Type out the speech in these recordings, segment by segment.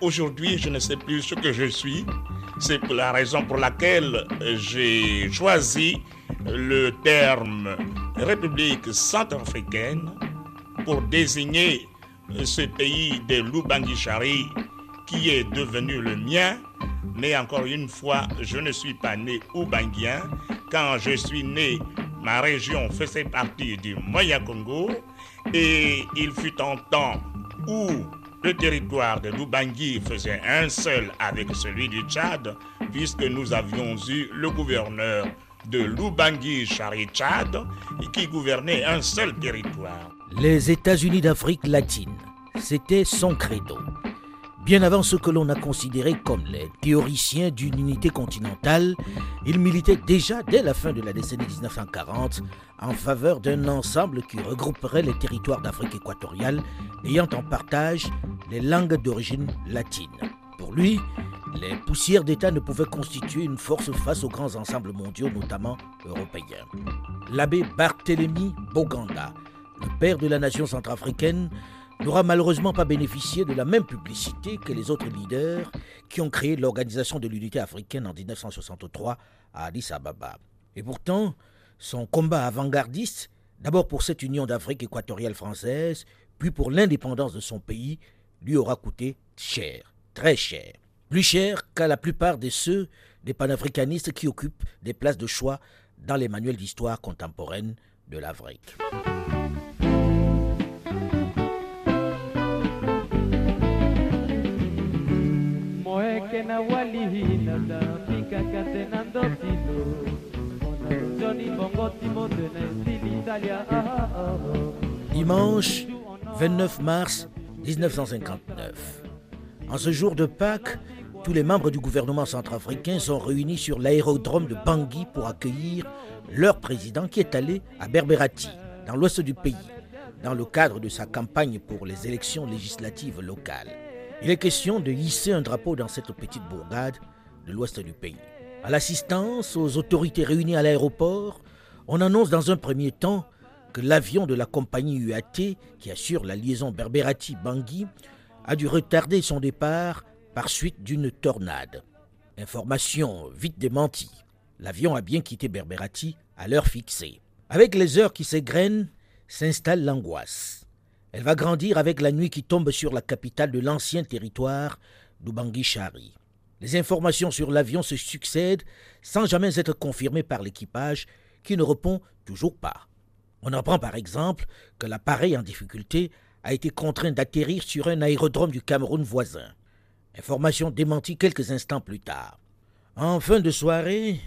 aujourd'hui je ne sais plus ce que je suis. C'est la raison pour laquelle j'ai choisi le terme République centrafricaine pour désigner ce pays de l'Ubangi-Chari qui est devenu le mien. Mais encore une fois, je ne suis pas né oubangien. Quand je suis né, ma région faisait partie du Moya-Congo et il fut un temps où le territoire de l'Ubangi faisait un seul avec celui du Tchad, puisque nous avions eu le gouverneur de l'Ubangi Chari Tchad qui gouvernait un seul territoire. Les États-Unis d'Afrique latine, c'était son credo. Bien avant ce que l'on a considéré comme les théoriciens d'une unité continentale, il militait déjà dès la fin de la décennie 1940 en faveur d'un ensemble qui regrouperait les territoires d'Afrique équatoriale ayant en partage les langues d'origine latine. Pour lui, les poussières d'État ne pouvaient constituer une force face aux grands ensembles mondiaux, notamment européens. L'abbé Barthélemy Boganda, le père de la nation centrafricaine, n'aura malheureusement pas bénéficié de la même publicité que les autres leaders qui ont créé l'Organisation de l'Unité africaine en 1963 à Addis Ababa. Et pourtant, son combat avant-gardiste, d'abord pour cette Union d'Afrique équatoriale française, puis pour l'indépendance de son pays, lui aura coûté cher, très cher. Plus cher qu'à la plupart de ceux des panafricanistes qui occupent des places de choix dans les manuels d'histoire contemporaine de l'Afrique. Dimanche 29 mars 1959. En ce jour de Pâques, tous les membres du gouvernement centrafricain sont réunis sur l'aérodrome de Bangui pour accueillir leur président qui est allé à Berberati, dans l'ouest du pays, dans le cadre de sa campagne pour les élections législatives locales. Il est question de hisser un drapeau dans cette petite bourgade de l'ouest du pays. À l'assistance aux autorités réunies à l'aéroport, on annonce dans un premier temps que l'avion de la compagnie UAT, qui assure la liaison Berberati-Bangui, a dû retarder son départ par suite d'une tornade. Information vite démentie. L'avion a bien quitté Berberati à l'heure fixée. Avec les heures qui s'égrènent, s'installe l'angoisse. Elle va grandir avec la nuit qui tombe sur la capitale de l'ancien territoire d'Ubangui-Chari. Les informations sur l'avion se succèdent sans jamais être confirmées par l'équipage qui ne répond toujours pas. On apprend par exemple que l'appareil en difficulté a été contraint d'atterrir sur un aérodrome du Cameroun voisin. Information démentie quelques instants plus tard. En fin de soirée,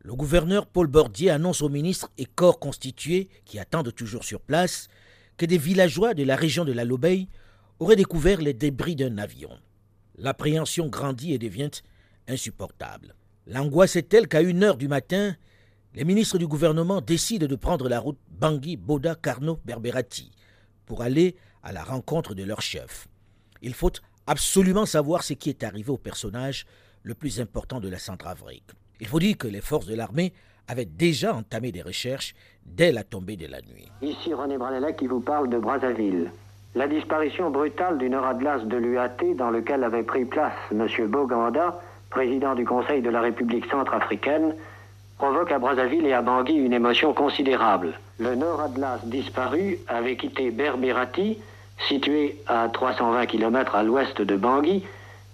le gouverneur Paul Bordier annonce aux ministres et corps constitués qui attendent toujours sur place que des villageois de la région de la Lobeille auraient découvert les débris d'un avion. L'appréhension grandit et devient insupportable. L'angoisse est telle qu'à une heure du matin, les ministres du gouvernement décident de prendre la route Bangui, Boda, Carnot, Berberati pour aller à la rencontre de leur chef. Il faut absolument savoir ce qui est arrivé au personnage le plus important de la Centrafrique. Il faut dire que les forces de l'armée avaient déjà entamé des recherches dès la tombée de la nuit. Ici René Branella qui vous parle de Brazzaville. La disparition brutale du Nord-Atlas de l'UAT dans lequel avait pris place M. Boganda, président du Conseil de la République centrafricaine, provoque à Brazzaville et à Bangui une émotion considérable. Le Nord-Atlas disparu avait quitté Berberati, situé à 320 km à l'ouest de Bangui,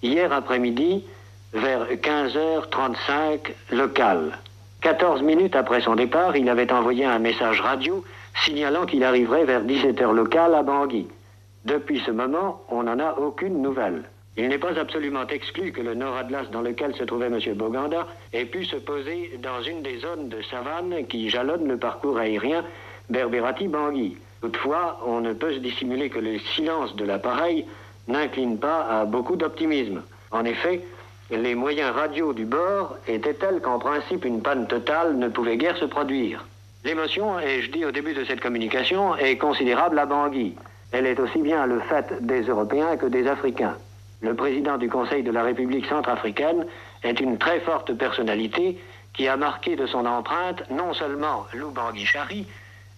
hier après-midi vers 15h35 local. 14 minutes après son départ, il avait envoyé un message radio signalant qu'il arriverait vers 17h local à Bangui. Depuis ce moment, on n'en a aucune nouvelle. Il n'est pas absolument exclu que le Nord-Atlas dans lequel se trouvait M. Boganda ait pu se poser dans une des zones de savane qui jalonnent le parcours aérien Berberati-Bangui. Toutefois, on ne peut se dissimuler que le silence de l'appareil n'incline pas à beaucoup d'optimisme. En effet, les moyens radio du bord étaient tels qu'en principe une panne totale ne pouvait guère se produire. L'émotion, et je dis au début de cette communication, est considérable à Bangui. Elle est aussi bien le fait des Européens que des Africains. Le président du Conseil de la République centrafricaine est une très forte personnalité qui a marqué de son empreinte non seulement Lubangui Chari,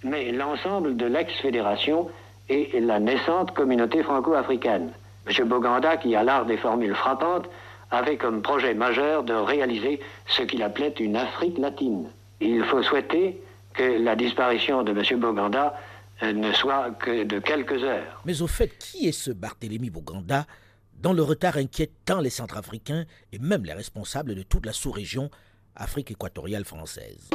mais l'ensemble de l'ex-fédération et la naissante communauté franco-africaine. M. Boganda, qui a l'art des formules frappantes, avait comme projet majeur de réaliser ce qu'il appelait une Afrique latine. Il faut souhaiter que la disparition de M. Boganda euh, ne soit que de quelques heures. Mais au fait, qui est ce Barthélemy Boganda dont le retard inquiète tant les Centrafricains et même les responsables de toute la sous-région Afrique équatoriale française?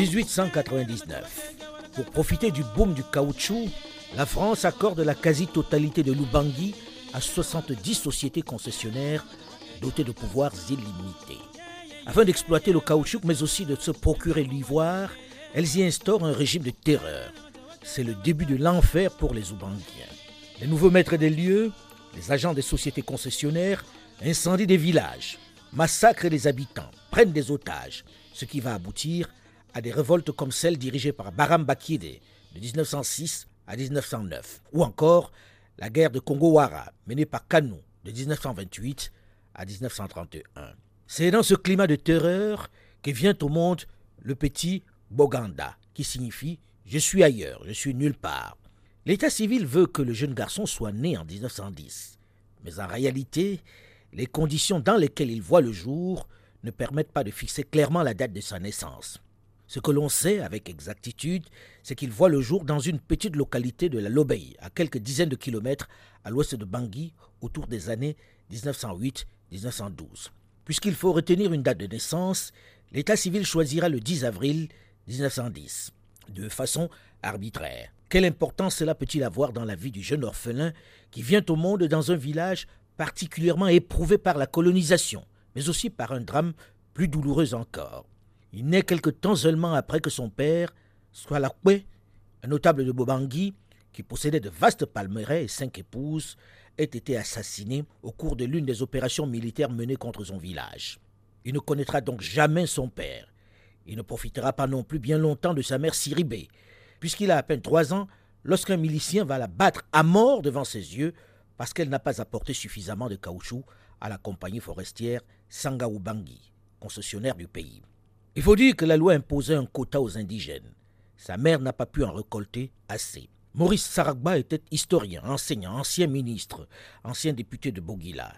1899. Pour profiter du boom du caoutchouc, la France accorde la quasi-totalité de l'Ubangui à 70 sociétés concessionnaires dotées de pouvoirs illimités. Afin d'exploiter le caoutchouc, mais aussi de se procurer l'ivoire, elles y instaurent un régime de terreur. C'est le début de l'enfer pour les Ubangiens. Les nouveaux maîtres des lieux, les agents des sociétés concessionnaires, incendient des villages, massacrent les habitants, prennent des otages, ce qui va aboutir à des révoltes comme celle dirigée par Baram Bakide de 1906 à 1909, ou encore la guerre de Congo-Wara menée par Kanou de 1928 à 1931. C'est dans ce climat de terreur que vient au monde le petit Boganda, qui signifie Je suis ailleurs, je suis nulle part. L'état civil veut que le jeune garçon soit né en 1910, mais en réalité, les conditions dans lesquelles il voit le jour ne permettent pas de fixer clairement la date de sa naissance. Ce que l'on sait avec exactitude, c'est qu'il voit le jour dans une petite localité de la Lobey, à quelques dizaines de kilomètres à l'ouest de Bangui, autour des années 1908-1912. Puisqu'il faut retenir une date de naissance, l'état civil choisira le 10 avril 1910, de façon arbitraire. Quelle importance cela peut-il avoir dans la vie du jeune orphelin qui vient au monde dans un village particulièrement éprouvé par la colonisation, mais aussi par un drame plus douloureux encore? Il naît quelque temps seulement après que son père, Swalakwe, un notable de Bobangui, qui possédait de vastes palmeraies et cinq épouses, ait été assassiné au cours de l'une des opérations militaires menées contre son village. Il ne connaîtra donc jamais son père. Il ne profitera pas non plus bien longtemps de sa mère Siribé, puisqu'il a à peine trois ans lorsqu'un milicien va la battre à mort devant ses yeux parce qu'elle n'a pas apporté suffisamment de caoutchouc à la compagnie forestière Sangaoubangi, concessionnaire du pays. Il faut dire que la loi imposait un quota aux indigènes. Sa mère n'a pas pu en récolter assez. Maurice Saragba était historien, enseignant, ancien ministre, ancien député de Bogila.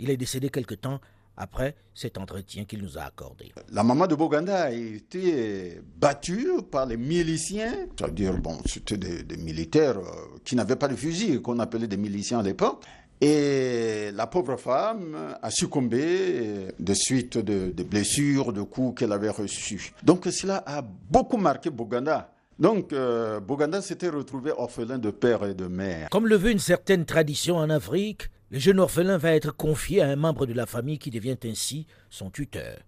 Il est décédé quelque temps après cet entretien qu'il nous a accordé. La maman de Boganda a été battue par les miliciens, c'est-à-dire, bon, c'était des, militaires euh, qui n'avaient pas de fusil, qu'on appelait des miliciens à l'époque. Et la pauvre femme a succombé de suite de, blessures, de coups qu'elle avait reçus. Donc cela a beaucoup marqué Boganda. Donc euh, Boganda s'était retrouvé orphelin de père et de mère. Comme le veut une certaine tradition en Afrique, le jeune orphelin va être confié à un membre de la famille qui devient ainsi son tuteur.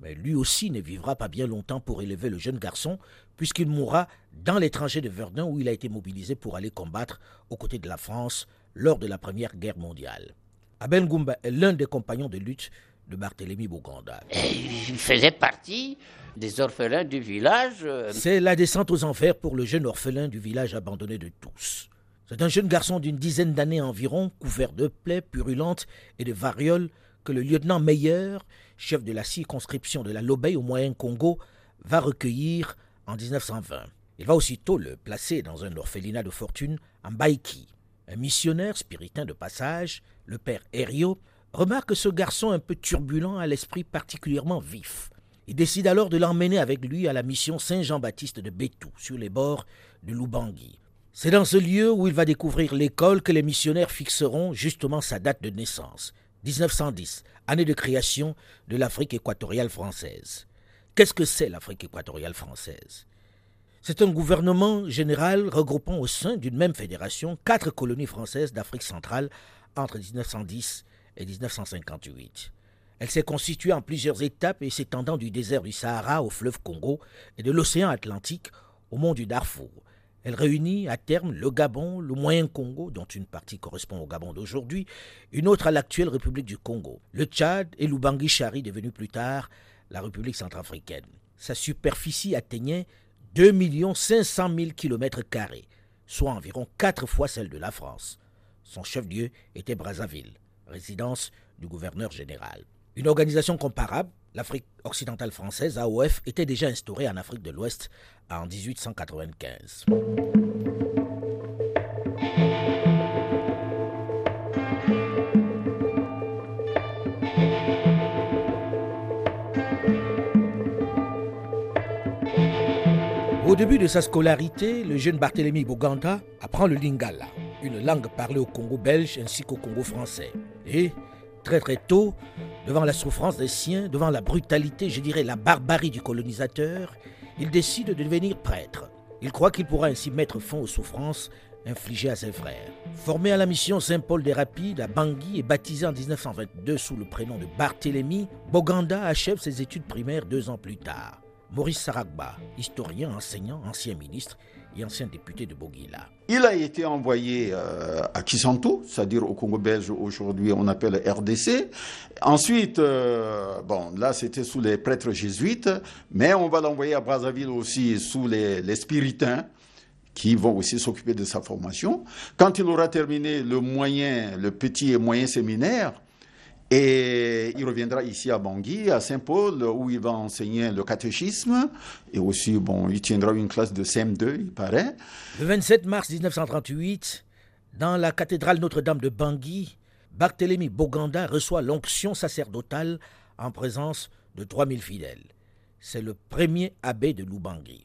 Mais lui aussi ne vivra pas bien longtemps pour élever le jeune garçon, puisqu'il mourra dans l'étranger de Verdun où il a été mobilisé pour aller combattre aux côtés de la France lors de la Première Guerre mondiale. Abel Goumba est l'un des compagnons de lutte de Barthélemy Boganda. Il faisait partie des orphelins du village. Euh, C'est la descente aux enfers pour le jeune orphelin du village abandonné de tous. C'est un jeune garçon d'une dizaine d'années environ, couvert de plaies purulentes et de varioles, que le lieutenant Meyer, chef de la circonscription de la Lobey au Moyen Congo, va recueillir en 1920. Il va aussitôt le placer dans un orphelinat de fortune en Baïki. Un missionnaire spiritain de passage, le père Herriot, remarque ce garçon un peu turbulent à l'esprit particulièrement vif. Il décide alors de l'emmener avec lui à la mission Saint-Jean-Baptiste de Bétou, sur les bords de Lubangui. C'est dans ce lieu où il va découvrir l'école que les missionnaires fixeront justement sa date de naissance, 1910, année de création de l'Afrique équatoriale française. Qu'est-ce que c'est l'Afrique équatoriale française? C'est un gouvernement général regroupant au sein d'une même fédération quatre colonies françaises d'Afrique centrale entre 1910 et 1958. Elle s'est constituée en plusieurs étapes et s'étendant du désert du Sahara au fleuve Congo et de l'océan Atlantique au mont du Darfour. Elle réunit à terme le Gabon, le Moyen Congo, dont une partie correspond au Gabon d'aujourd'hui, une autre à l'actuelle République du Congo, le Tchad et l'Ubangi-Chari, devenu plus tard la République centrafricaine. Sa superficie atteignait 2 500 000 km, soit environ quatre fois celle de la France. Son chef-lieu était Brazzaville, résidence du gouverneur général. Une organisation comparable, l'Afrique occidentale française, AOF, était déjà instaurée en Afrique de l'Ouest en 1895. Au début de sa scolarité, le jeune Barthélemy Boganda apprend le lingala, une langue parlée au Congo belge ainsi qu'au Congo français. Et, très très tôt, devant la souffrance des siens, devant la brutalité, je dirais la barbarie du colonisateur, il décide de devenir prêtre. Il croit qu'il pourra ainsi mettre fin aux souffrances infligées à ses frères. Formé à la mission Saint-Paul des Rapides à Bangui et baptisé en 1922 sous le prénom de Barthélemy, Boganda achève ses études primaires deux ans plus tard. Maurice Saragba, historien, enseignant, ancien ministre et ancien député de Bogila. Il a été envoyé euh, à Kisanto, c'est-à-dire au Congo belge, aujourd'hui on appelle RDC. Ensuite, euh, bon, là c'était sous les prêtres jésuites, mais on va l'envoyer à Brazzaville aussi sous les, les spiritains qui vont aussi s'occuper de sa formation. Quand il aura terminé le moyen, le petit et moyen séminaire, et il reviendra ici à Bangui, à Saint-Paul, où il va enseigner le catéchisme. Et aussi, bon, il tiendra une classe de CM2, il paraît. Le 27 mars 1938, dans la cathédrale Notre-Dame de Bangui, Barthélemy Boganda reçoit l'onction sacerdotale en présence de 3000 fidèles. C'est le premier abbé de Lubangui,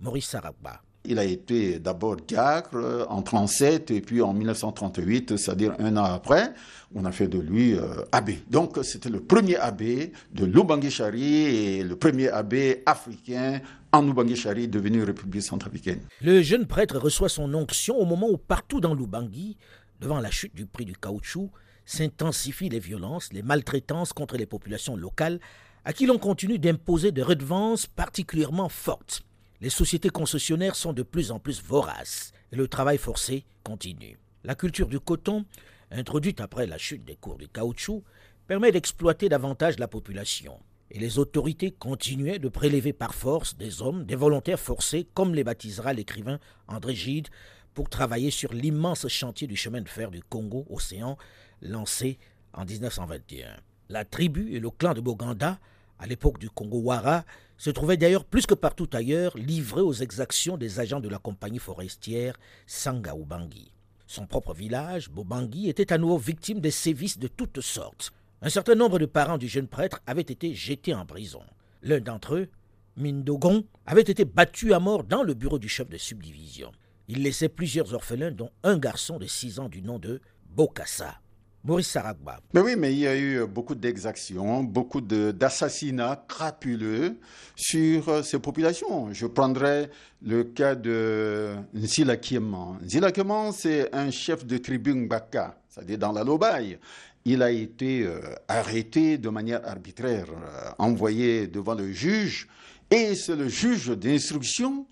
Maurice Saragba. Il a été d'abord diacre en 37 et puis en 1938, c'est-à-dire un an après, on a fait de lui euh, abbé. Donc c'était le premier abbé de l'Ubangi-Chari et le premier abbé africain en Ubangi-Chari devenu République centrafricaine. Le jeune prêtre reçoit son onction au moment où partout dans l'Ubangi, devant la chute du prix du caoutchouc, s'intensifient les violences, les maltraitances contre les populations locales à qui l'on continue d'imposer des redevances particulièrement fortes. Les sociétés concessionnaires sont de plus en plus voraces et le travail forcé continue. La culture du coton, introduite après la chute des cours du caoutchouc, permet d'exploiter davantage la population. Et les autorités continuaient de prélever par force des hommes, des volontaires forcés, comme les baptisera l'écrivain André Gide, pour travailler sur l'immense chantier du chemin de fer du Congo-Océan lancé en 1921. La tribu et le clan de Boganda, à l'époque du Congo-Wara, se trouvait d'ailleurs plus que partout ailleurs livré aux exactions des agents de la compagnie forestière Sanga Ubangi. Son propre village, Bobangui, était à nouveau victime des sévices de toutes sortes. Un certain nombre de parents du jeune prêtre avaient été jetés en prison. L'un d'entre eux, Mindogon, avait été battu à mort dans le bureau du chef de subdivision. Il laissait plusieurs orphelins, dont un garçon de six ans du nom de Bokassa. Maurice Saragba. Mais oui, mais il y a eu beaucoup d'exactions, beaucoup d'assassinats crapuleux sur euh, ces populations. Je prendrai le cas de Nzila Kieman. Nzila Kieman, c'est un chef de tribu Mbaka, c'est-à-dire dans la Lobaye. Il a été euh, arrêté de manière arbitraire, euh, envoyé devant le juge, et c'est le juge d'instruction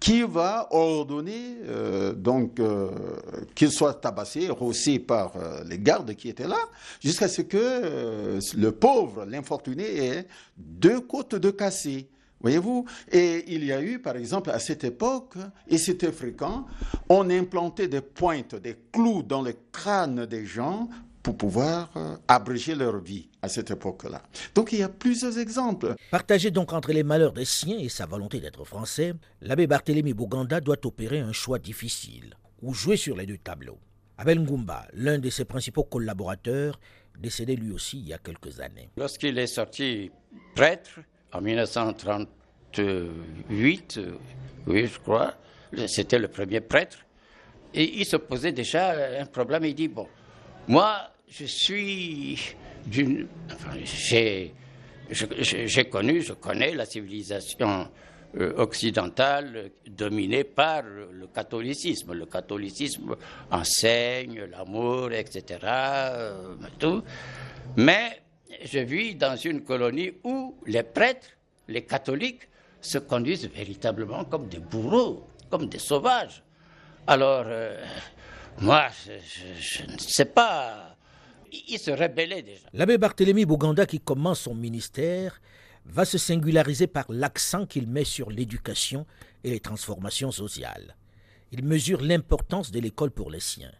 qui va ordonner euh, donc euh, qu'il soit tabassé, rossé par euh, les gardes qui étaient là, jusqu'à ce que le pauvre, l'infortuné, ait deux côtes de cassé. Voyez-vous? Et il y a eu, par exemple, à cette époque, et c'était fréquent, on implantait des pointes, des clous dans le crâne des gens pour pouvoir euh, abréger leur vie à cette époque-là. Donc il y a plusieurs exemples. Partagé donc entre les malheurs des siens et sa volonté d'être français, l'abbé Barthélemy Bouganda doit opérer un choix difficile, ou jouer sur les deux tableaux. Abel Ngumba, l'un de ses principaux collaborateurs, décédé lui aussi il y a quelques années. Lorsqu'il est sorti prêtre, en 1938, oui je crois, c'était le premier prêtre, et il se posait déjà un problème, il dit, bon, moi, je suis d'une. Enfin, j'ai, j'ai connu, je connais la civilisation euh, occidentale dominée par le catholicisme. Le catholicisme enseigne l'amour, etc. Euh, tout. Mais je vis dans une colonie où les prêtres, les catholiques, se conduisent véritablement comme des bourreaux, comme des sauvages. Alors, euh, moi, je, ne sais pas. Il se rébellait déjà. L'abbé Barthélemy Bouganda, qui commence son ministère, va se singulariser par l'accent qu'il met sur l'éducation et les transformations sociales. Il mesure l'importance de l'école pour les siens.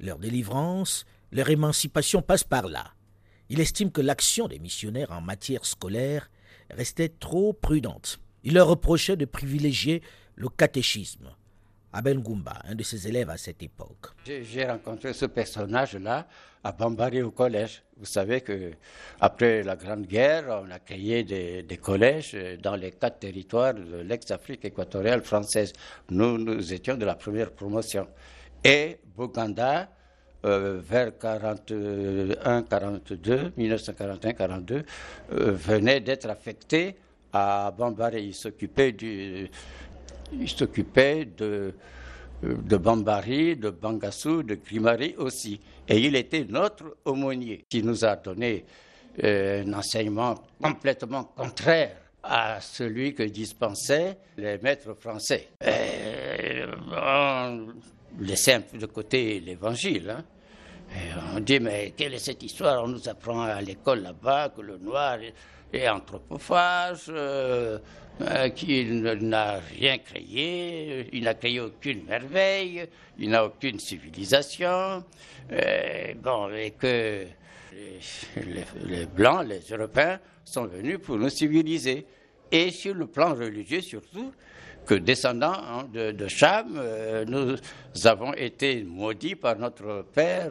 Leur délivrance, leur émancipation passe par là. Il estime que l'action des missionnaires en matière scolaire restait trop prudente. Il leur reprochait de privilégier le catéchisme. Abel Goumba, un de ses élèves à cette époque. J'ai rencontré ce personnage-là à Bambari au collège. Vous savez que après la Grande Guerre, on a créé des, collèges dans les quatre territoires de l'ex-Afrique équatoriale française. Nous, nous étions de la première promotion. Et Bouganda, euh, vers 41-42, 1941-42, euh, venait d'être affecté à Bambari. Il s'occupait du, il s'occupait de, de Bambari, de Bangassou, de Grimari aussi. Et il était notre aumônier qui nous a donné euh, un enseignement complètement contraire à celui que dispensaient les maîtres français. on laissait un peu de côté l'évangile. Hein. on dit, mais quelle est cette histoire? On nous apprend à l'école là-bas que le noir est anthropophage, euh, euh, qu'il n'a rien créé, il n'a créé aucune merveille, il n'a aucune civilisation, euh, bon, et que les, Blancs, les Européens, sont venus pour nous civiliser. Et sur le plan religieux surtout, que descendants hein, de, Cham, euh, nous avons été maudits par notre père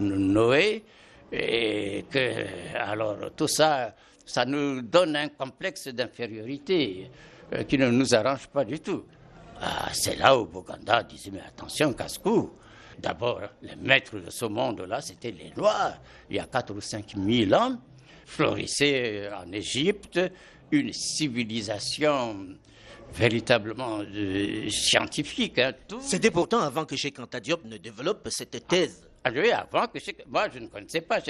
Noé, et que, alors, tout ça ça nous donne un complexe d'infériorité euh, qui ne nous arrange pas du tout. Ah, c'est là où Boganda disait, mais attention, casse-cou. D'abord, les maîtres de ce monde-là, c'était les Noirs. Il y a 4 ou 5 000 ans, florissait en Égypte une civilisation véritablement euh, scientifique. Hein, c'était pourtant avant que Cheikh Diop ne développe cette thèse. Avant que moi je ne connaissais pas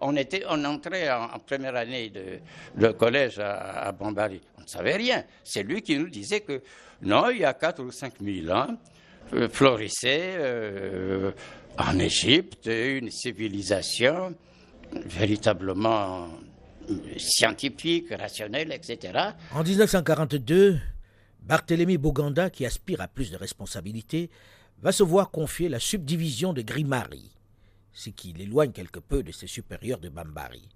On était, on entrait en, première année de, collège à, Bambari. On ne savait rien. C'est lui qui nous disait que non, il y a 4 ou 5 000 ans, euh, florissait euh, en Égypte une civilisation véritablement scientifique, rationnelle, etc. En 1942, Barthélemy Boganda, qui aspire à plus de responsabilités, va se voir confier la subdivision de Grimari, ce qui l'éloigne quelque peu de ses supérieurs de Bambari.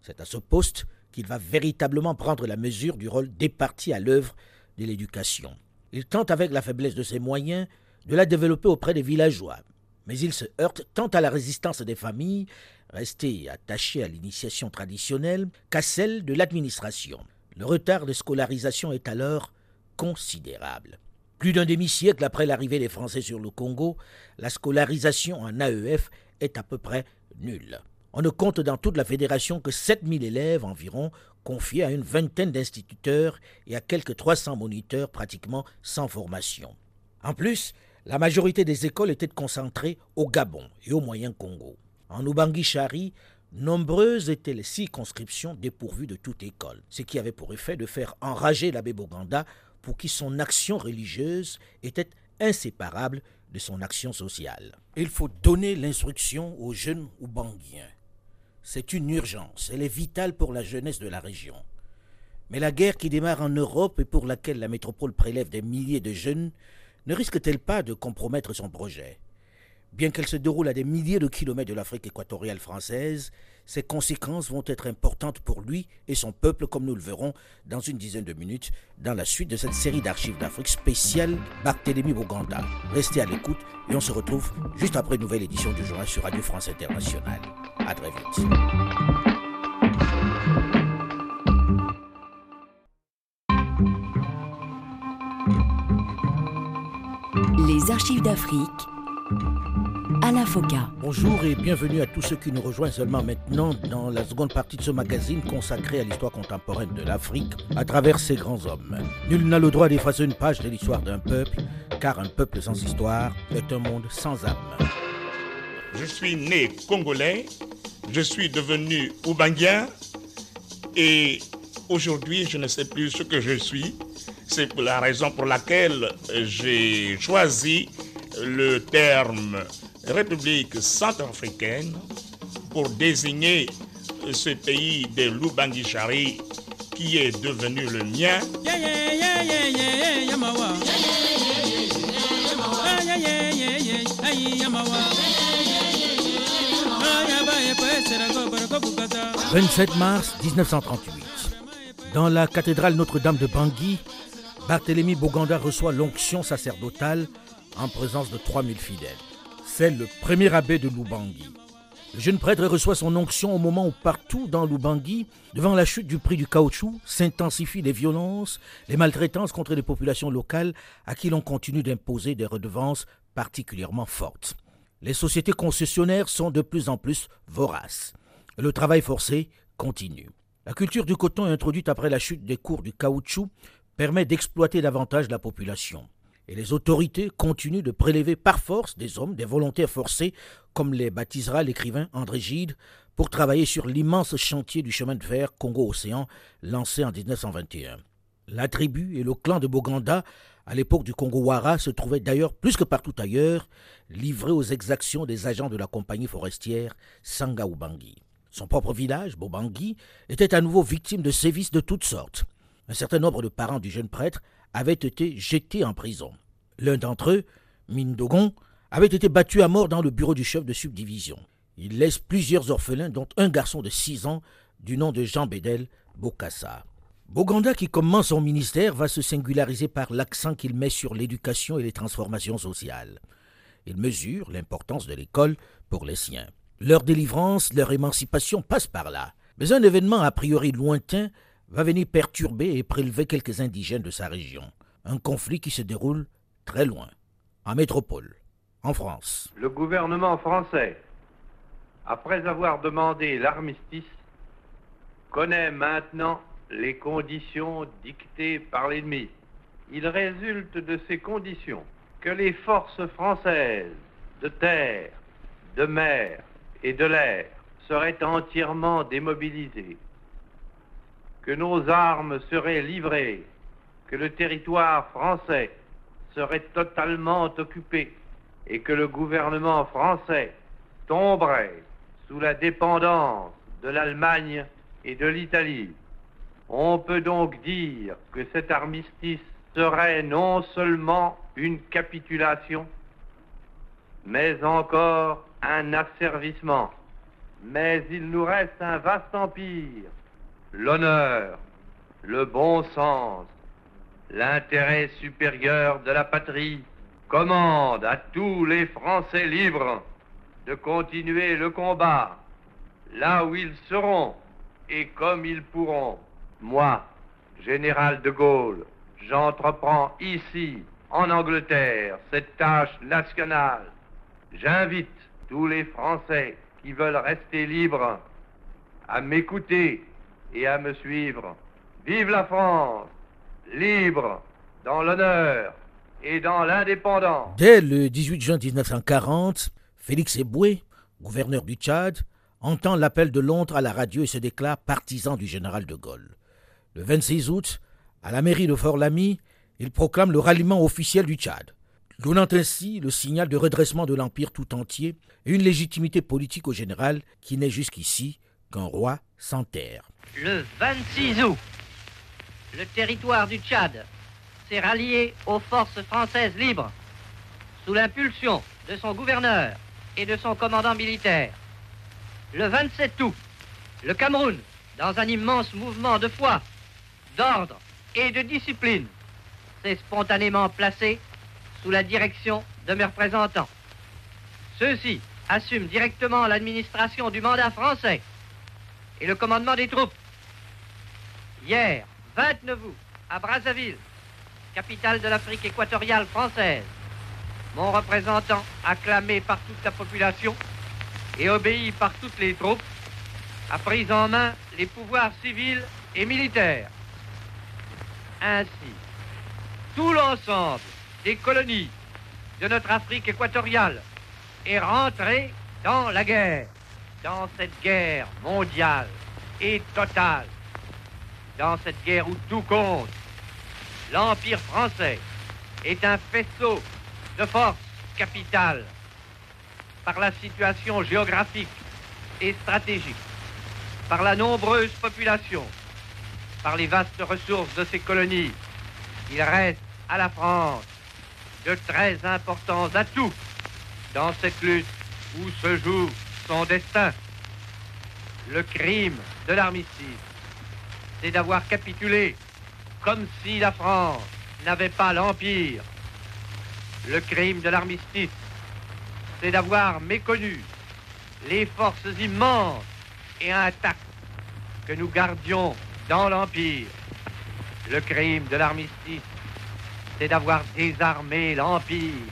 C'est à ce poste qu'il va véritablement prendre la mesure du rôle départi à l'œuvre de l'éducation. Il tente avec la faiblesse de ses moyens de la développer auprès des villageois, mais il se heurte tant à la résistance des familles, restées attachées à l'initiation traditionnelle, qu'à celle de l'administration. Le retard de scolarisation est alors considérable. Plus d'un demi-siècle après l'arrivée des Français sur le Congo, la scolarisation en AEF est à peu près nulle. On ne compte dans toute la fédération que 7000 élèves environ, confiés à une vingtaine d'instituteurs et à quelques 300 moniteurs pratiquement sans formation. En plus, la majorité des écoles étaient concentrées au Gabon et au Moyen-Congo. En Ubangi-Chari, nombreuses étaient les circonscriptions dépourvues de toute école, ce qui avait pour effet de faire enrager l'abbé Boganda pour qui son action religieuse était inséparable de son action sociale. Il faut donner l'instruction aux jeunes Oubanguiens. C'est une urgence, elle est vitale pour la jeunesse de la région. Mais la guerre qui démarre en Europe et pour laquelle la métropole prélève des milliers de jeunes ne risque-t-elle pas de compromettre son projet? Bien qu'elle se déroule à des milliers de kilomètres de l'Afrique équatoriale française, ses conséquences vont être importantes pour lui et son peuple, comme nous le verrons dans une dizaine de minutes, dans la suite de cette série d'archives d'Afrique spéciale Barthélemy Bouganda. Restez à l'écoute et on se retrouve juste après une nouvelle édition du journal sur Radio France Internationale. À très vite. Les archives d'Afrique Bonjour et bienvenue à tous ceux qui nous rejoignent seulement maintenant dans la seconde partie de ce magazine consacré à l'histoire contemporaine de l'Afrique à travers ses grands hommes. Nul n'a le droit d'effacer une page de l'histoire d'un peuple, car un peuple sans histoire est un monde sans âme. Je suis né congolais, je suis devenu Oubanguien et aujourd'hui je ne sais plus ce que je suis. C'est la raison pour laquelle j'ai choisi le terme République centrafricaine pour désigner ce pays de l'Ubanguichari qui est devenu le mien. 27 mars 1938. Dans la cathédrale Notre-Dame de Bangui, Barthélemy Boganda reçoit l'onction sacerdotale en présence de 3000 fidèles. C'est le premier abbé de Lubangui. Le jeune prêtre reçoit son onction au moment où partout dans Lubangui, devant la chute du prix du caoutchouc, s'intensifient les violences, les maltraitances contre les populations locales à qui l'on continue d'imposer des redevances particulièrement fortes. Les sociétés concessionnaires sont de plus en plus voraces. Le travail forcé continue. La culture du coton introduite après la chute des cours du caoutchouc permet d'exploiter davantage la population. Et les autorités continuent de prélever par force des hommes, des volontaires forcés, comme les baptisera l'écrivain André Gide, pour travailler sur l'immense chantier du chemin de fer Congo-Océan lancé en 1921. La tribu et le clan de Boganda, à l'époque du Congo-Wara, se trouvaient d'ailleurs plus que partout ailleurs, livrés aux exactions des agents de la compagnie forestière Sanga Ubangi. Son propre village, Bobangui, était à nouveau victime de sévices de toutes sortes. Un certain nombre de parents du jeune prêtre avaient été jetés en prison. L'un d'entre eux, Mindogon, avait été battu à mort dans le bureau du chef de subdivision. Il laisse plusieurs orphelins, dont un garçon de six ans du nom de Jean Bédel Bokassa. Boganda, qui commence son ministère, va se singulariser par l'accent qu'il met sur l'éducation et les transformations sociales. Il mesure l'importance de l'école pour les siens. Leur délivrance, leur émancipation passe par là. Mais un événement a priori lointain va venir perturber et prélever quelques indigènes de sa région. Un conflit qui se déroule très loin, en métropole, en France. Le gouvernement français, après avoir demandé l'armistice, connaît maintenant les conditions dictées par l'ennemi. Il résulte de ces conditions que les forces françaises de terre, de mer et de l'air seraient entièrement démobilisées, que nos armes seraient livrées, que le territoire français serait totalement occupé et que le gouvernement français tomberait sous la dépendance de l'Allemagne et de l'Italie. On peut donc dire que cet armistice serait non seulement une capitulation, mais encore un asservissement. Mais il nous reste un vaste empire, l'honneur, le bon sens, l'intérêt supérieur de la patrie commande à tous les Français libres de continuer le combat là où ils seront et comme ils pourront. Moi, général de Gaulle, j'entreprends ici, en Angleterre, cette tâche nationale. J'invite tous les Français qui veulent rester libres à m'écouter et à me suivre. Vive la France, libre, dans l'honneur et dans l'indépendance. Dès le 18 juin 1940, Félix Eboué, gouverneur du Tchad, entend l'appel de Londres à la radio et se déclare partisan du général de Gaulle. Le 26 août, à la mairie de Fort-Lamy, il proclame le ralliement officiel du Tchad, donnant ainsi le signal de redressement de l'Empire tout entier et une légitimité politique au général qui n'est jusqu'ici qu'un roi sans terre. Le 26 août, le territoire du Tchad s'est rallié aux forces françaises libres sous l'impulsion de son gouverneur et de son commandant militaire. Le 27 août, le Cameroun, dans un immense mouvement de foi, d'ordre et de discipline, s'est spontanément placé sous la direction de mes représentants. Ceux-ci assument directement l'administration du mandat français et le commandement des troupes. Hier, 29 août, à Brazzaville, capitale de l'Afrique équatoriale française, mon représentant, acclamé par toute la population et obéi par toutes les troupes, a pris en main les pouvoirs civils et militaires. Ainsi, tout l'ensemble des colonies de notre Afrique équatoriale est rentré dans la guerre. dans cette guerre mondiale et totale, dans cette guerre où tout compte, l'Empire français est un faisceau de force capitale par la situation géographique et stratégique, par la nombreuse population, par les vastes ressources de ses colonies. Il reste à la France de très importants atouts dans cette lutte où se joue son destin. Le crime de l'armistice, c'est d'avoir capitulé comme si la France n'avait pas l'Empire. Le crime de l'armistice, c'est d'avoir méconnu les forces immenses et intactes que nous gardions dans l'Empire. Le crime de l'armistice, c'est d'avoir désarmé l'Empire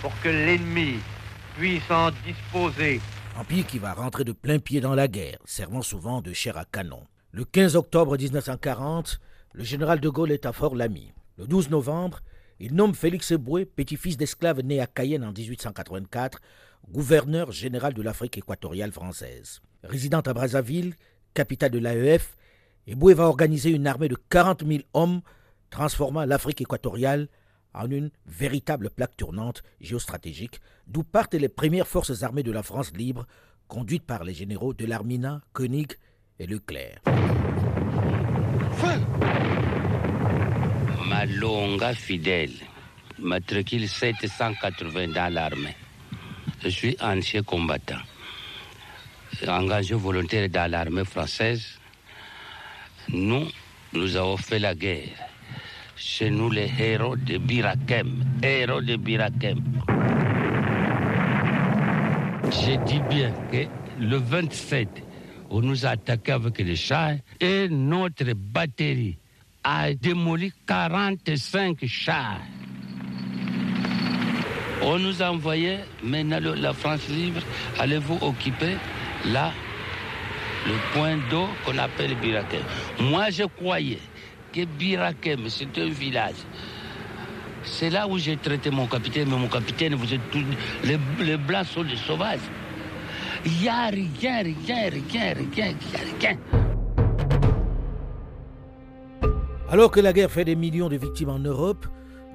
pour que l'ennemi puisse en disposer. Empire qui va rentrer de plein pied dans la guerre, servant souvent de chair à canon. Le 15 octobre 1940, le général de Gaulle est à Fort-Lamy. Le 12 novembre, il nomme Félix Eboué, petit-fils d'esclave né à Cayenne en 1884, gouverneur général de l'Afrique équatoriale française. Résident à Brazzaville, capitale de l'AEF, Eboué va organiser une armée de 40 000 hommes, transformant l'Afrique équatoriale en une véritable plaque tournante géostratégique, d'où partent les premières forces armées de la France libre, conduites par les généraux de l'Armina, Koenig et Leclerc. Malonga fidèle, matricule 780 dans l'armée. Je suis ancien combattant, engagé volontaire dans l'armée française. Nous, nous avons fait la guerre. Chez nous, les héros de Birakem. Héros de Birakem. J'ai dit bien que le 27, on nous a attaqué avec les chars et notre batterie a démoli 45 chars. On nous a envoyé, maintenant la France libre, allez-vous occuper là, le point d'eau qu'on appelle Birakem. Moi, je croyais que Birakem, c'est un village. C'est là où j'ai traité mon capitaine, mais mon capitaine, vous êtes tous. Les, les blancs sont des sauvages. Alors que la guerre fait des millions de victimes en Europe,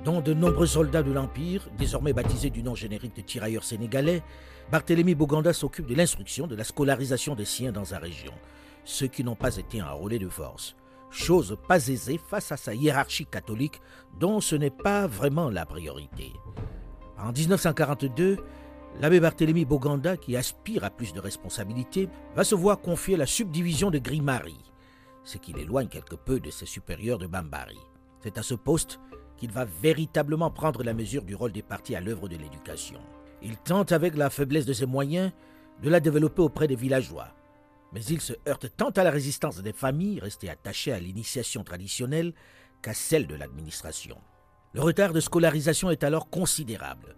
dont de nombreux soldats de l'Empire, désormais baptisés du nom générique de tirailleurs sénégalais, Barthélemy Boganda s'occupe de l'instruction, de la scolarisation des siens dans sa région, ceux qui n'ont pas été enrôlés de force. Chose pas aisée face à sa hiérarchie catholique dont ce n'est pas vraiment la priorité. En 1942, l'abbé Barthélemy Boganda, qui aspire à plus de responsabilités, va se voir confier la subdivision de Grimari, ce qui l'éloigne quelque peu de ses supérieurs de Bambari. C'est à ce poste qu'il va véritablement prendre la mesure du rôle des partis à l'œuvre de l'éducation. Il tente, avec la faiblesse de ses moyens, de la développer auprès des villageois. Mais il se heurte tant à la résistance des familles restées attachées à l'initiation traditionnelle qu'à celle de l'administration. Le retard de scolarisation est alors considérable.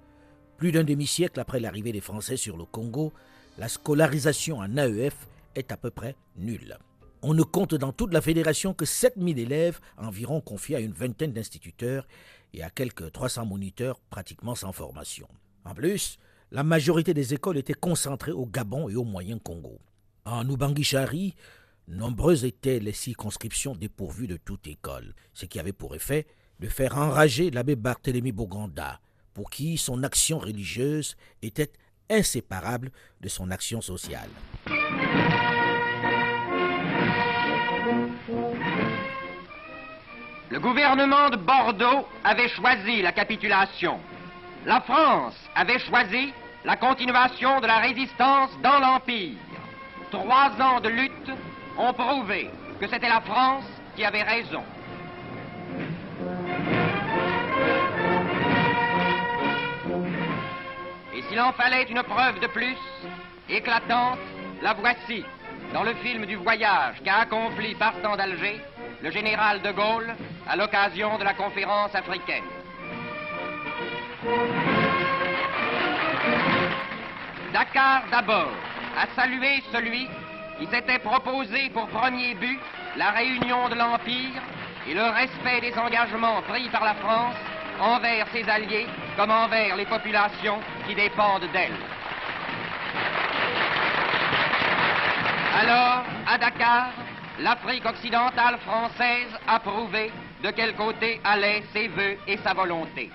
Plus d'un demi-siècle après l'arrivée des Français sur le Congo, la scolarisation en AEF est à peu près nulle. On ne compte dans toute la fédération que 7000 élèves environ confiés à une vingtaine d'instituteurs et à quelques 300 moniteurs pratiquement sans formation. En plus, la majorité des écoles étaient concentrées au Gabon et au Moyen Congo. En Ubangi-Chari, nombreuses étaient les circonscriptions dépourvues de toute école, ce qui avait pour effet de faire enrager l'abbé Barthélemy Boganda, pour qui son action religieuse était inséparable de son action sociale. Le gouvernement de Bordeaux avait choisi la capitulation. La France avait choisi la continuation de la résistance dans l'Empire. Trois ans de lutte ont prouvé que c'était la France qui avait raison. S'il en fallait une preuve de plus, éclatante, la voici, dans le film du voyage qu'a accompli partant d'Alger le général de Gaulle à l'occasion de la conférence africaine. Dakar d'abord a salué celui qui s'était proposé pour premier but la réunion de l'Empire et le respect des engagements pris par la France envers ses alliés comme envers les populations dépendent d'elle. Alors, à Dakar, l'Afrique occidentale française a prouvé de quel côté allaient ses voeux et sa volonté.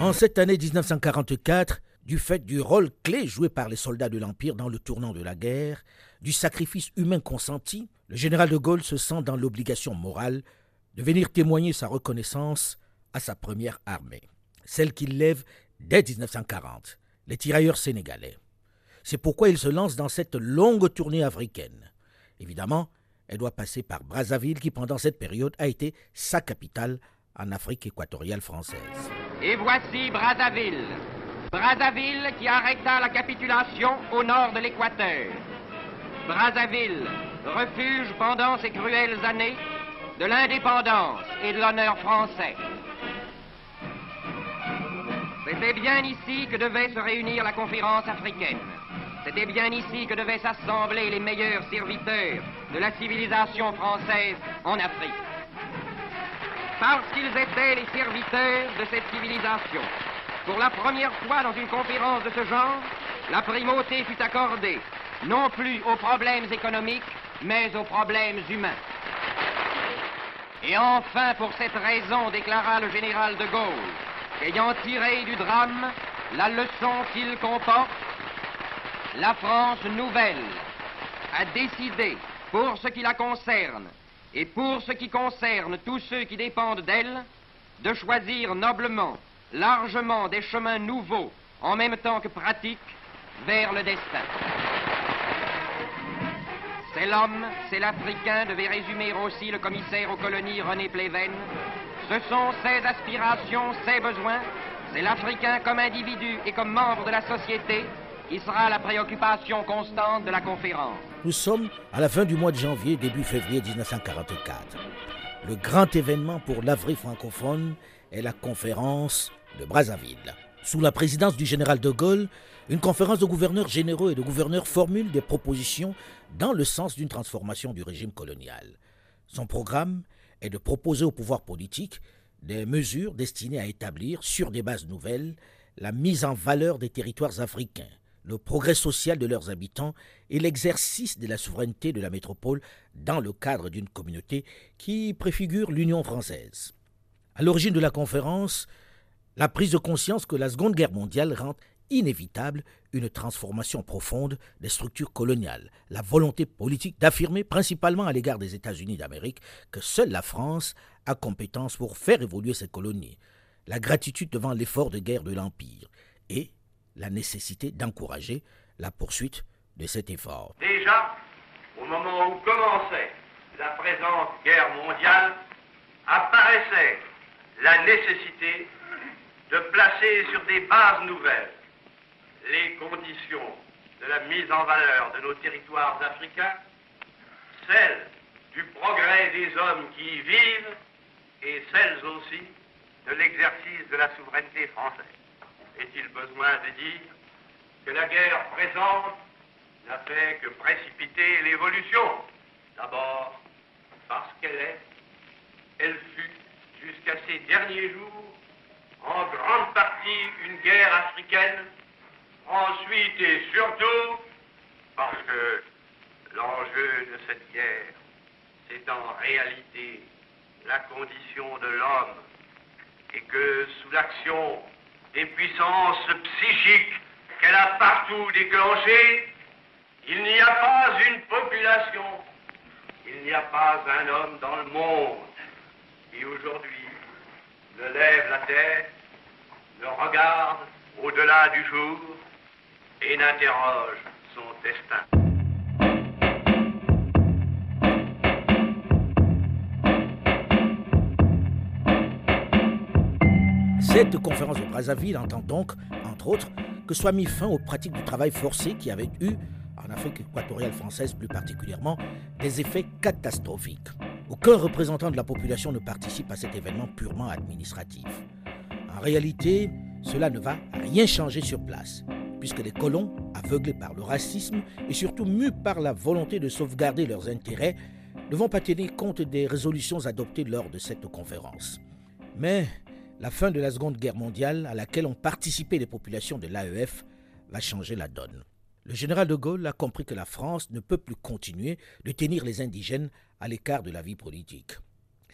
En cette année 1944, du fait du rôle clé joué par les soldats de l'Empire dans le tournant de la guerre, du sacrifice humain consenti, le général de Gaulle se sent dans l'obligation morale de venir témoigner sa reconnaissance à sa première armée, celle qu'il lève dès 1940, les tirailleurs sénégalais. C'est pourquoi il se lance dans cette longue tournée africaine. Évidemment, elle doit passer par Brazzaville qui pendant cette période a été sa capitale en Afrique équatoriale française. Et voici Brazzaville. Brazzaville qui arrêta la capitulation au nord de l'Équateur. Brazzaville, refuge pendant ces cruelles années de l'indépendance et de l'honneur français. C'était bien ici que devait se réunir la conférence africaine. C'était bien ici que devaient s'assembler les meilleurs serviteurs de la civilisation française en Afrique. Parce qu'ils étaient les serviteurs de cette civilisation. Pour la première fois dans une conférence de ce genre, la primauté fut accordée non plus aux problèmes économiques, mais aux problèmes humains. Et enfin, pour cette raison, déclara le général de Gaulle, ayant tiré du drame la leçon qu'il comporte, la France nouvelle a décidé, pour ce qui la concerne et pour ce qui concerne tous ceux qui dépendent d'elle, de choisir noblement, largement des chemins nouveaux, en même temps que pratiques, vers le destin. C'est l'homme, c'est l'Africain, devait résumer aussi le commissaire aux colonies René Pléven. Ce sont ses aspirations, ses besoins. C'est l'Africain comme individu et comme membre de la société qui sera la préoccupation constante de la conférence. Nous sommes à la fin du mois de janvier, début février 1944. Le grand événement pour l'Afrique francophone est la conférence de Brazzaville. Sous la présidence du général de Gaulle, une conférence de gouverneurs généraux et de gouverneurs formule des propositions dans le sens d'une transformation du régime colonial. Son programme est de proposer au pouvoir politique des mesures destinées à établir, sur des bases nouvelles, la mise en valeur des territoires africains, le progrès social de leurs habitants et l'exercice de la souveraineté de la métropole dans le cadre d'une communauté qui préfigure l'Union française. À l'origine de la conférence, la prise de conscience que la Seconde Guerre mondiale rend inévitable une transformation profonde des structures coloniales, la volonté politique d'affirmer principalement à l'égard des États-Unis d'Amérique que seule la France a compétence pour faire évoluer ses colonies, la gratitude devant l'effort de guerre de l'Empire et la nécessité d'encourager la poursuite de cet effort. Déjà, au moment où commençait la présente guerre mondiale, apparaissait la nécessité de placer sur des bases nouvelles les conditions de la mise en valeur de nos territoires africains, celles du progrès des hommes qui y vivent et celles aussi de l'exercice de la souveraineté française. Est-il besoin de dire que la guerre présente n'a fait que précipiter l'évolution? D'abord parce qu'elle est, elle fut jusqu'à ces derniers jours en grande partie une guerre africaine Ensuite et surtout, parce que l'enjeu de cette guerre, c'est en réalité la condition de l'homme, et que sous l'action des puissances psychiques qu'elle a partout déclenchées, il n'y a pas une population, il n'y a pas un homme dans le monde qui aujourd'hui ne lève la tête, ne regarde au-delà du jour et n'interroge son destin. Cette conférence de Brazzaville entend donc, entre autres, que soit mis fin aux pratiques du travail forcé qui avaient eu, en Afrique équatoriale française plus particulièrement, des effets catastrophiques. Aucun représentant de la population ne participe à cet événement purement administratif. En réalité, cela ne va rien changer sur place puisque les colons, aveuglés par le racisme et surtout mus par la volonté de sauvegarder leurs intérêts, ne vont pas tenir compte des résolutions adoptées lors de cette conférence. Mais la fin de la Seconde Guerre mondiale, à laquelle ont participé les populations de l'AEF, va changer la donne. Le général de Gaulle a compris que la France ne peut plus continuer de tenir les indigènes à l'écart de la vie politique.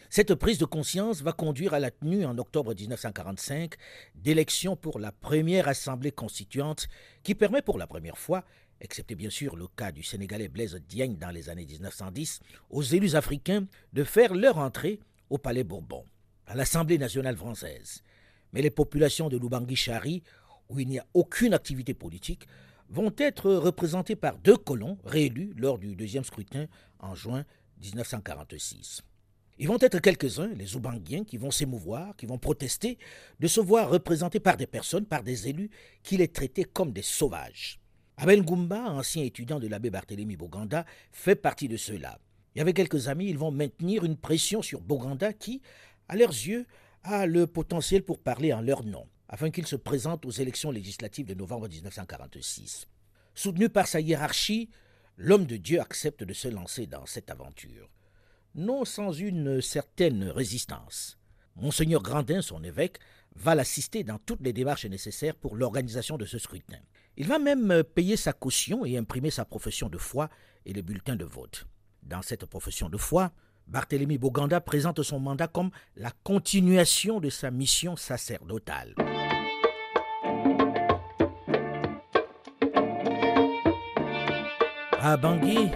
Cette prise de conscience va conduire à la tenue en octobre 1945 d'élections pour la première assemblée constituante qui permet pour la première fois, excepté bien sûr le cas du Sénégalais Blaise Diagne dans les années 1910, aux élus africains de faire leur entrée au Palais Bourbon, à l'Assemblée nationale française. Mais les populations de Lubangui-Chari, où il n'y a aucune activité politique, vont être représentés par deux colons réélus lors du deuxième scrutin en juin 1946. Ils vont être quelques-uns, les Oubanguiens, qui vont s'émouvoir, qui vont protester de se voir représentés par des personnes, par des élus qui les traitaient comme des sauvages. Abel Goumba, ancien étudiant de l'abbé Barthélemy Boganda, fait partie de ceux-là. Et avec quelques amis, ils vont maintenir une pression sur Boganda qui, à leurs yeux, a le potentiel pour parler en leur nom afin qu'il se présente aux élections législatives de novembre 1946. Soutenu par sa hiérarchie, l'homme de Dieu accepte de se lancer dans cette aventure, non sans une certaine résistance. Monseigneur Grandin, son évêque, va l'assister dans toutes les démarches nécessaires pour l'organisation de ce scrutin. Il va même payer sa caution et imprimer sa profession de foi et les bulletins de vote. Dans cette profession de foi, Barthélemy Boganda présente son mandat comme la continuation de sa mission sacerdotale. À Bangui,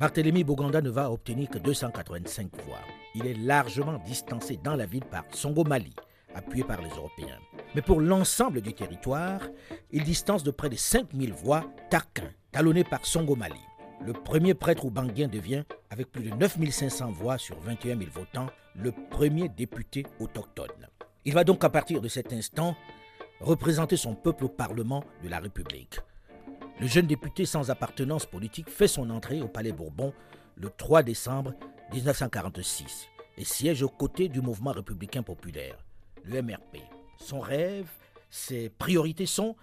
Barthélemy Boganda ne va obtenir que 285 voix. Il est largement distancé dans la ville par Songo Mali, appuyé par les Européens. Mais pour l'ensemble du territoire, il distance de près de 5000 voix Tarquin, talonné par Songo Mali. Le premier prêtre oubanguien devient, avec plus de 9500 voix sur 21 000 votants, le premier député autochtone. Il va donc à partir de cet instant représenter son peuple au Parlement de la République. Le jeune député sans appartenance politique fait son entrée au Palais Bourbon le 3 décembre 1946 et siège aux côtés du mouvement républicain populaire, le MRP. Son rêve, ses priorités sont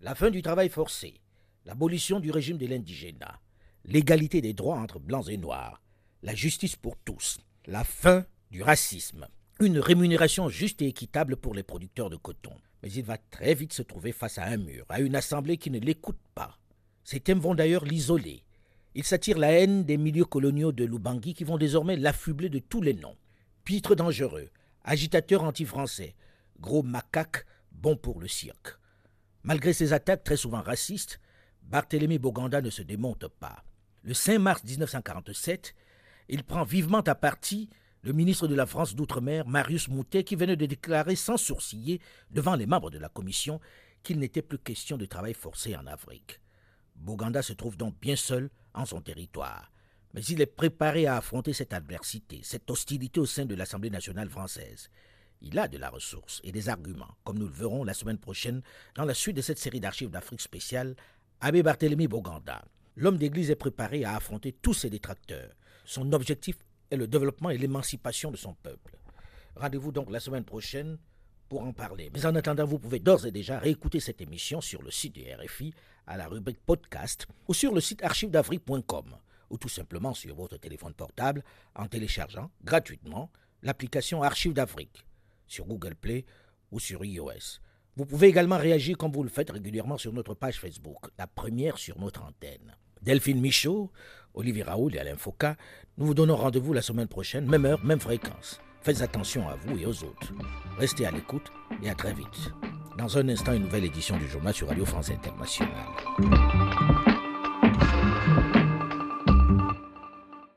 la fin du travail forcé, l'abolition du régime de l'indigénat, l'égalité des droits entre blancs et noirs, la justice pour tous, la fin du racisme, une rémunération juste et équitable pour les producteurs de coton. Mais il va très vite se trouver face à un mur, à une assemblée qui ne l'écoute pas. Ces thèmes vont d'ailleurs l'isoler. Il s'attire la haine des milieux coloniaux de Lubangui qui vont désormais l'affubler de tous les noms. Pitre dangereux, agitateur anti-français, gros macaque bon pour le cirque. Malgré ses attaques très souvent racistes, Barthélemy Boganda ne se démonte pas. Le 5 mars 1947, il prend vivement à partie le ministre de la France d'Outre-mer, Marius Moutet, qui venait de déclarer sans sourciller devant les membres de la commission qu'il n'était plus question de travail forcé en Afrique. Boganda se trouve donc bien seul en son territoire. Mais il est préparé à affronter cette adversité, cette hostilité au sein de l'Assemblée nationale française. Il a de la ressource et des arguments, comme nous le verrons la semaine prochaine dans la suite de cette série d'archives d'Afrique spéciale, Abbé Barthélemy Boganda. L'homme d'Église est préparé à affronter tous ses détracteurs. Son objectif est le développement et l'émancipation de son peuple. Rendez-vous donc la semaine prochaine pour en parler. Mais en attendant, vous pouvez d'ores et déjà réécouter cette émission sur le site du RFI à la rubrique podcast ou sur le site archivedafrique.com ou tout simplement sur votre téléphone portable en téléchargeant gratuitement l'application Archives d'Afrique sur Google Play ou sur iOS. Vous pouvez également réagir comme vous le faites régulièrement sur notre page Facebook, la première sur notre antenne. Delphine Michaud, Olivier Raoul et Alain Foucault, nous vous donnons rendez-vous la semaine prochaine, même heure, même fréquence. Faites attention à vous et aux autres. Restez à l'écoute et à très vite. Dans un instant, une nouvelle édition du journal sur Radio France Internationale.